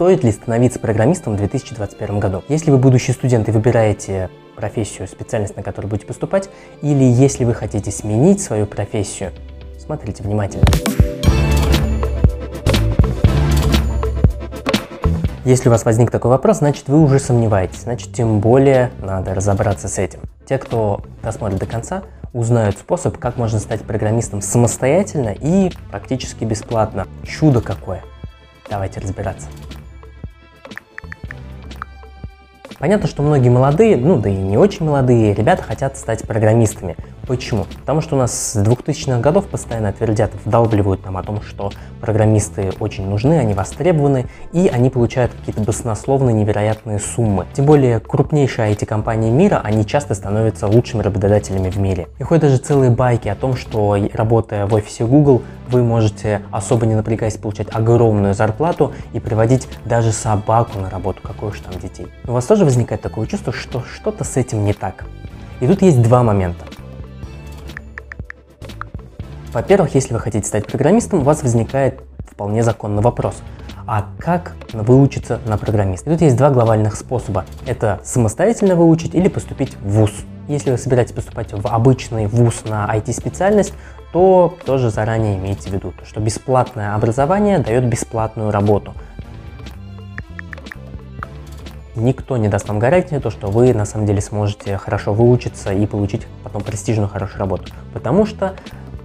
Стоит ли становиться программистом в 2021 году? Если вы будущий студент и выбираете профессию, специальность, на которую будете поступать, или если вы хотите сменить свою профессию, смотрите внимательно. Если у вас возник такой вопрос, значит вы уже сомневаетесь, значит тем более надо разобраться с этим. Те, кто досмотрит до конца, узнают способ, как можно стать программистом самостоятельно и практически бесплатно. Чудо какое! Давайте разбираться. Понятно, что многие молодые, ну да и не очень молодые ребята хотят стать программистами. Почему? Потому что у нас с 2000-х годов постоянно твердят, вдалбливают нам о том, что программисты очень нужны, они востребованы, и они получают какие-то баснословные невероятные суммы. Тем более крупнейшие IT-компании мира, они часто становятся лучшими работодателями в мире. И ходят даже целые байки о том, что работая в офисе Google, вы можете, особо не напрягаясь, получать огромную зарплату и приводить даже собаку на работу, какой уж там детей. у вас тоже возникает такое чувство, что что-то с этим не так. И тут есть два момента. Во-первых, если вы хотите стать программистом, у вас возникает вполне законный вопрос. А как выучиться на программиста? И тут есть два глобальных способа. Это самостоятельно выучить или поступить в ВУЗ. Если вы собираетесь поступать в обычный ВУЗ на IT-специальность, то тоже заранее имейте в виду, что бесплатное образование дает бесплатную работу. Никто не даст вам гарантии, то, что вы на самом деле сможете хорошо выучиться и получить потом престижную хорошую работу. Потому что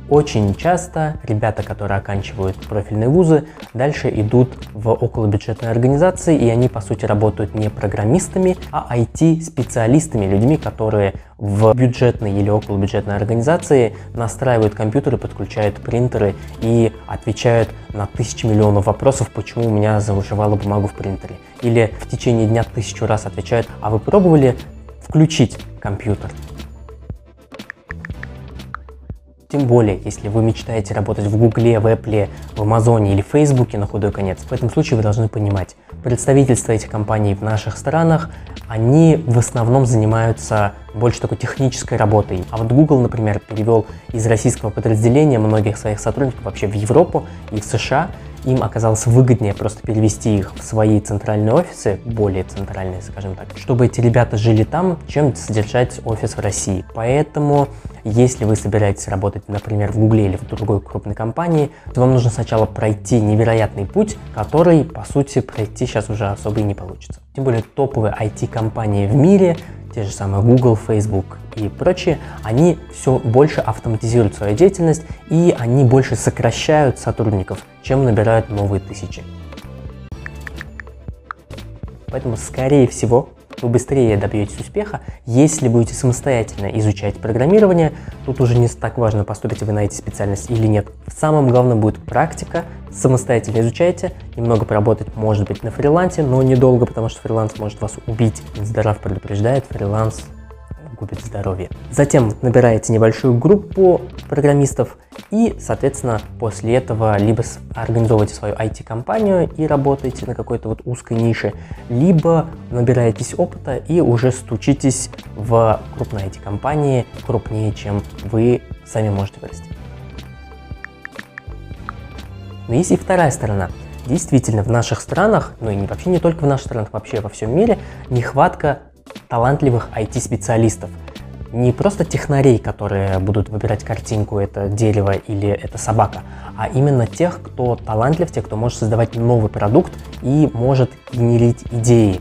очень часто ребята, которые оканчивают профильные вузы, дальше идут в околобюджетные организации, и они, по сути, работают не программистами, а IT-специалистами, людьми, которые в бюджетной или околобюджетной организации настраивают компьютеры, подключают принтеры и отвечают на тысячи миллионов вопросов, почему у меня зауживала бумагу в принтере. Или в течение дня тысячу раз отвечают, а вы пробовали включить компьютер? Тем более, если вы мечтаете работать в Гугле, в Apple, в Амазоне или в Фейсбуке на худой конец, в этом случае вы должны понимать, представительства этих компаний в наших странах, они в основном занимаются больше такой технической работой. А вот Google, например, перевел из российского подразделения многих своих сотрудников вообще в Европу и в США, им оказалось выгоднее просто перевести их в свои центральные офисы, более центральные, скажем так, чтобы эти ребята жили там, чем содержать офис в России. Поэтому, если вы собираетесь работать, например, в Гугле или в другой крупной компании, то вам нужно сначала пройти невероятный путь, который, по сути, пройти сейчас уже особо и не получится. Тем более топовые IT-компании в мире те же самые Google, Facebook и прочие, они все больше автоматизируют свою деятельность и они больше сокращают сотрудников, чем набирают новые тысячи. Поэтому, скорее всего, вы быстрее добьетесь успеха, если будете самостоятельно изучать программирование. Тут уже не так важно, поступите вы на эти специальности или нет. Самым главным будет практика, самостоятельно изучайте, немного поработать может быть на фрилансе, но недолго, потому что фриланс может вас убить. Здоров предупреждает, фриланс губит здоровье. Затем набираете небольшую группу программистов и, соответственно, после этого либо организовываете свою IT-компанию и работаете на какой-то вот узкой нише, либо набираетесь опыта и уже стучитесь в крупные IT-компании крупнее, чем вы сами можете вырасти. Но есть и вторая сторона. Действительно, в наших странах, ну и вообще не только в наших странах, вообще во всем мире, нехватка талантливых IT-специалистов. Не просто технарей, которые будут выбирать картинку, это дерево или это собака, а именно тех, кто талантлив, тех, кто может создавать новый продукт и может генерить идеи.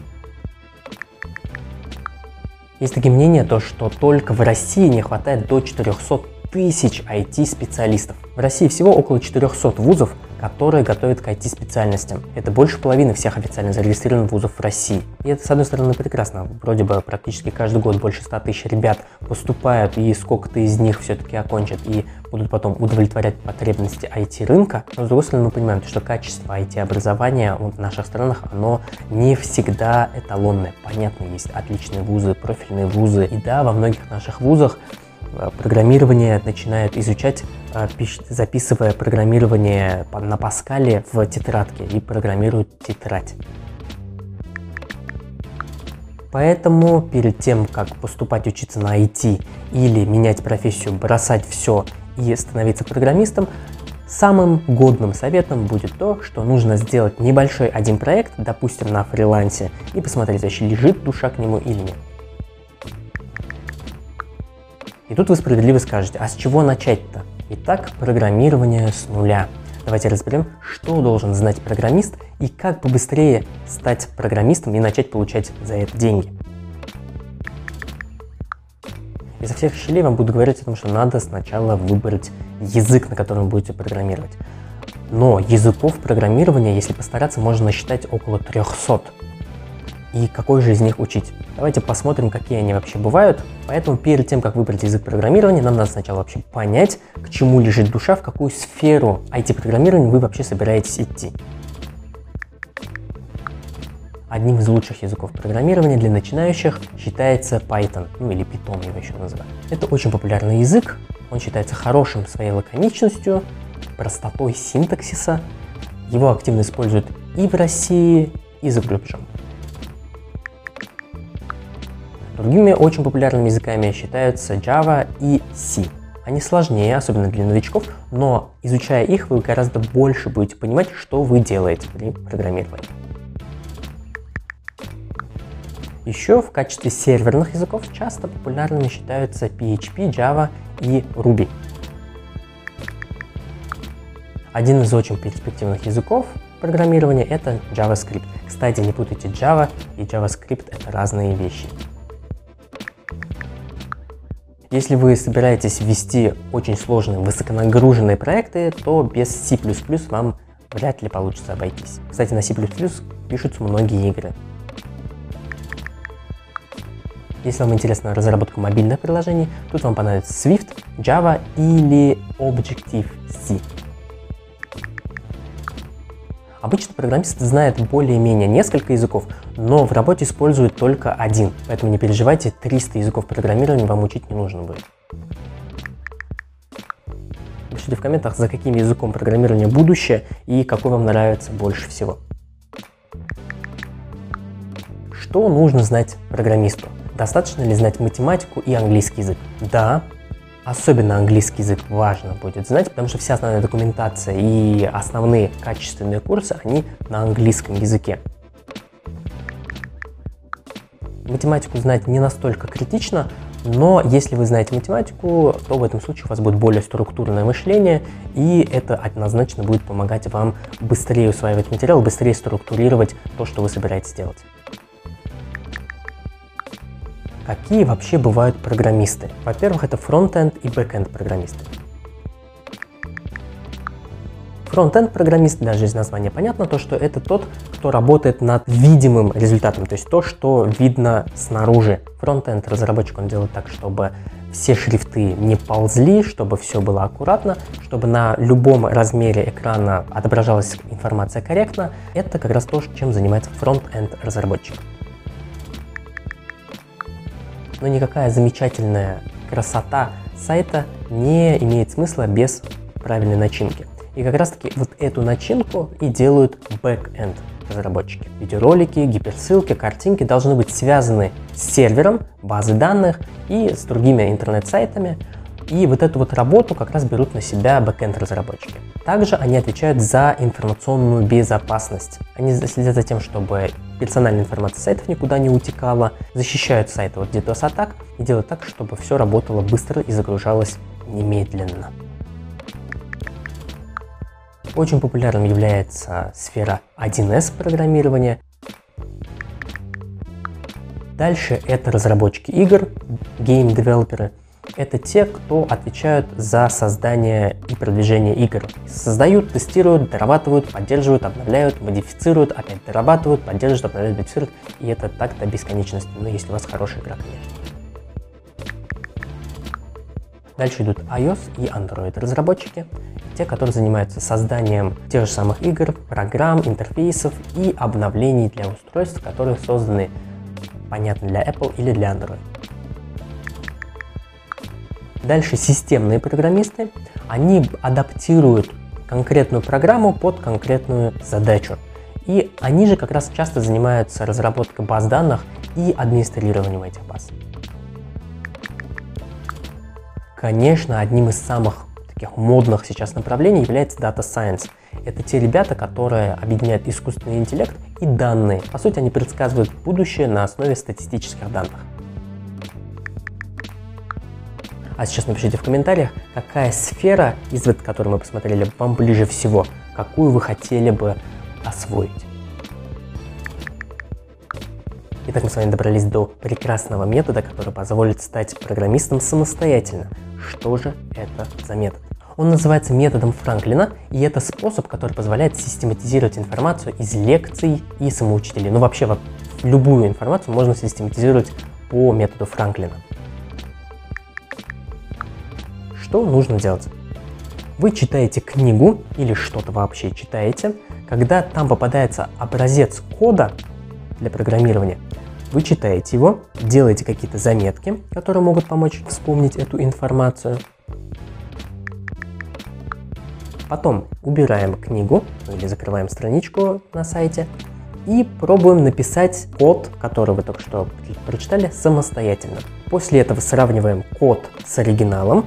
Есть такие мнения, то, что только в России не хватает до 400 тысяч IT-специалистов. В России всего около 400 вузов, которые готовят к IT-специальностям. Это больше половины всех официально зарегистрированных вузов в России. И это, с одной стороны, прекрасно. Вроде бы практически каждый год больше 100 тысяч ребят поступают, и сколько-то из них все-таки окончат и будут потом удовлетворять потребности IT-рынка. Но, с другой стороны, мы понимаем, что качество IT-образования в наших странах, оно не всегда эталонное. Понятно, есть отличные вузы, профильные вузы. И да, во многих наших вузах программирование начинают изучать, э, записывая программирование на Паскале в тетрадке и программируют тетрадь. Поэтому перед тем, как поступать учиться на IT или менять профессию, бросать все и становиться программистом, Самым годным советом будет то, что нужно сделать небольшой один проект, допустим, на фрилансе, и посмотреть, вообще лежит душа к нему или нет. И тут вы справедливо скажете, а с чего начать-то? Итак, программирование с нуля. Давайте разберем, что должен знать программист и как побыстрее стать программистом и начать получать за это деньги. Изо всех щелей вам буду говорить о том, что надо сначала выбрать язык, на котором будете программировать. Но языков программирования, если постараться, можно насчитать около 300. И какой же из них учить? Давайте посмотрим, какие они вообще бывают. Поэтому перед тем, как выбрать язык программирования, нам надо сначала вообще понять, к чему лежит душа, в какую сферу IT-программирования вы вообще собираетесь идти. Одним из лучших языков программирования для начинающих считается Python, ну или Python его еще называют. Это очень популярный язык, он считается хорошим своей лаконичностью, простотой синтаксиса. Его активно используют и в России, и за рубежом. Другими очень популярными языками считаются Java и C. Они сложнее, особенно для новичков, но изучая их, вы гораздо больше будете понимать, что вы делаете при программировании. Еще в качестве серверных языков часто популярными считаются PHP, Java и Ruby. Один из очень перспективных языков программирования это JavaScript. Кстати, не путайте Java и JavaScript это разные вещи. Если вы собираетесь ввести очень сложные высоконагруженные проекты, то без C++ вам вряд ли получится обойтись. Кстати, на C++ пишутся многие игры. Если вам интересна разработка мобильных приложений, тут вам понадобится Swift, Java или Objective-C. Обычно программист знает более-менее несколько языков, но в работе использует только один, поэтому не переживайте, 300 языков программирования вам учить не нужно будет. Пишите в комментах, за каким языком программирования будущее и какой вам нравится больше всего. Что нужно знать программисту? Достаточно ли знать математику и английский язык? Да, особенно английский язык важно будет знать, потому что вся основная документация и основные качественные курсы, они на английском языке. Математику знать не настолько критично, но если вы знаете математику, то в этом случае у вас будет более структурное мышление, и это однозначно будет помогать вам быстрее усваивать материал, быстрее структурировать то, что вы собираетесь делать. Какие вообще бывают программисты? Во-первых, это фронтенд и бэкенд программисты. Фронтенд программист, даже из названия понятно, то, что это тот, кто работает над видимым результатом, то есть то, что видно снаружи. Фронтенд разработчик, он делает так, чтобы все шрифты не ползли, чтобы все было аккуратно, чтобы на любом размере экрана отображалась информация корректно. Это как раз то, чем занимается фронт-энд разработчик но никакая замечательная красота сайта не имеет смысла без правильной начинки. И как раз таки вот эту начинку и делают back-end разработчики. Видеоролики, гиперссылки, картинки должны быть связаны с сервером, базой данных и с другими интернет-сайтами, и вот эту вот работу как раз берут на себя бэкенд разработчики. Также они отвечают за информационную безопасность. Они следят за тем, чтобы персональная информация сайтов никуда не утекала, защищают сайты от DDoS атак и делают так, чтобы все работало быстро и загружалось немедленно. Очень популярным является сфера 1С программирования. Дальше это разработчики игр, game developer ы – это те, кто отвечают за создание и продвижение игр. Создают, тестируют, дорабатывают, поддерживают, обновляют, модифицируют, опять дорабатывают, поддерживают, обновляют, модифицируют. И это так до бесконечности, ну если у вас хорошая игра, конечно. Дальше идут iOS и Android разработчики, те, которые занимаются созданием тех же самых игр, программ, интерфейсов и обновлений для устройств, которые созданы, понятно, для Apple или для Android. Дальше системные программисты, они адаптируют конкретную программу под конкретную задачу. И они же как раз часто занимаются разработкой баз данных и администрированием этих баз. Конечно, одним из самых таких модных сейчас направлений является Data Science. Это те ребята, которые объединяют искусственный интеллект и данные. По сути, они предсказывают будущее на основе статистических данных. А сейчас напишите в комментариях, какая сфера из которой мы посмотрели, вам ближе всего, какую вы хотели бы освоить. Итак, мы с вами добрались до прекрасного метода, который позволит стать программистом самостоятельно. Что же это за метод? Он называется методом Франклина, и это способ, который позволяет систематизировать информацию из лекций и самоучителей. Ну, вообще, любую информацию можно систематизировать по методу Франклина. Что нужно делать? Вы читаете книгу или что-то вообще читаете, когда там попадается образец кода для программирования, вы читаете его, делаете какие-то заметки, которые могут помочь вспомнить эту информацию. Потом убираем книгу или закрываем страничку на сайте и пробуем написать код, который вы только что прочитали, самостоятельно. После этого сравниваем код с оригиналом,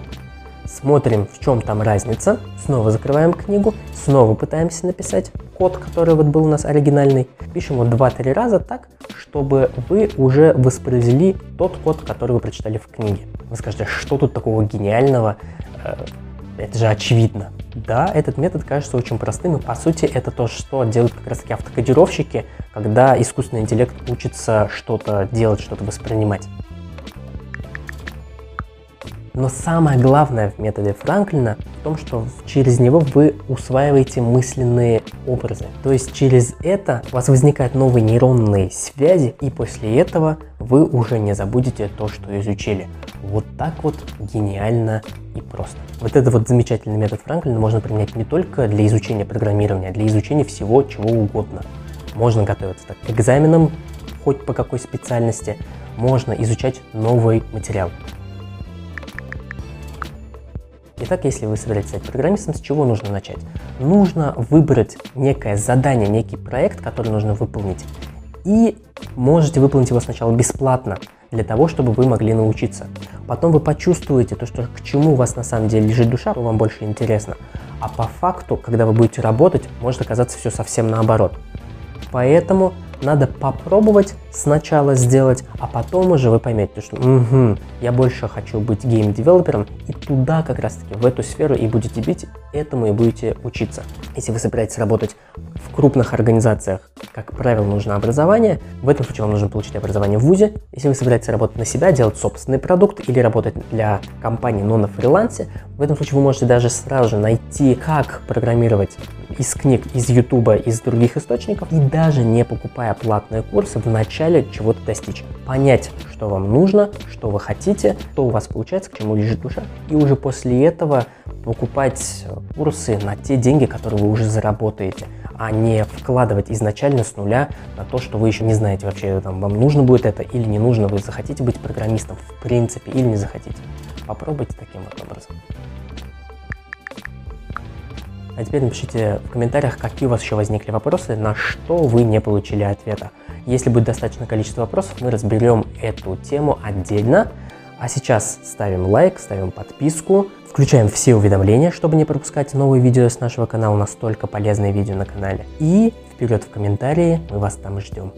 смотрим, в чем там разница, снова закрываем книгу, снова пытаемся написать код, который вот был у нас оригинальный. Пишем его 2-3 раза так, чтобы вы уже воспроизвели тот код, который вы прочитали в книге. Вы скажете, что тут такого гениального? Э, это же очевидно. Да, этот метод кажется очень простым, и по сути это то, что делают как раз таки автокодировщики, когда искусственный интеллект учится что-то делать, что-то воспринимать. Но самое главное в методе Франклина в том, что через него вы усваиваете мысленные образы. То есть через это у вас возникают новые нейронные связи, и после этого вы уже не забудете то, что изучили. Вот так вот гениально и просто. Вот этот вот замечательный метод Франклина можно применять не только для изучения программирования, а для изучения всего чего угодно. Можно готовиться так к экзаменам, хоть по какой специальности, можно изучать новый материал. Итак, если вы собираетесь стать программистом, с чего нужно начать? Нужно выбрать некое задание, некий проект, который нужно выполнить. И можете выполнить его сначала бесплатно, для того, чтобы вы могли научиться. Потом вы почувствуете то, что к чему у вас на самом деле лежит душа, что вам больше интересно. А по факту, когда вы будете работать, может оказаться все совсем наоборот. Поэтому надо попробовать сначала сделать, а потом уже вы поймете, что угу, я больше хочу быть game developer ом, и туда как раз таки, в эту сферу и будете бить, этому и будете учиться. Если вы собираетесь работать в крупных организациях, как правило, нужно образование. В этом случае вам нужно получить образование в ВУЗе. Если вы собираетесь работать на себя, делать собственный продукт или работать для компании, но на фрилансе, в этом случае вы можете даже сразу же найти, как программировать из книг, из Ютуба, из других источников, и даже не покупая платные курсы, вначале чего-то достичь. Понять, что вам нужно, что вы хотите, что у вас получается, к чему лежит душа, и уже после этого покупать курсы на те деньги, которые вы уже заработаете, а не вкладывать изначально с нуля на то, что вы еще не знаете вообще, там, вам нужно будет это или не нужно, вы захотите быть программистом в принципе или не захотите. Попробуйте таким вот образом. А теперь напишите в комментариях, какие у вас еще возникли вопросы, на что вы не получили ответа. Если будет достаточное количество вопросов, мы разберем эту тему отдельно. А сейчас ставим лайк, ставим подписку, включаем все уведомления, чтобы не пропускать новые видео с нашего канала, настолько полезные видео на канале. И вперед в комментарии, мы вас там ждем.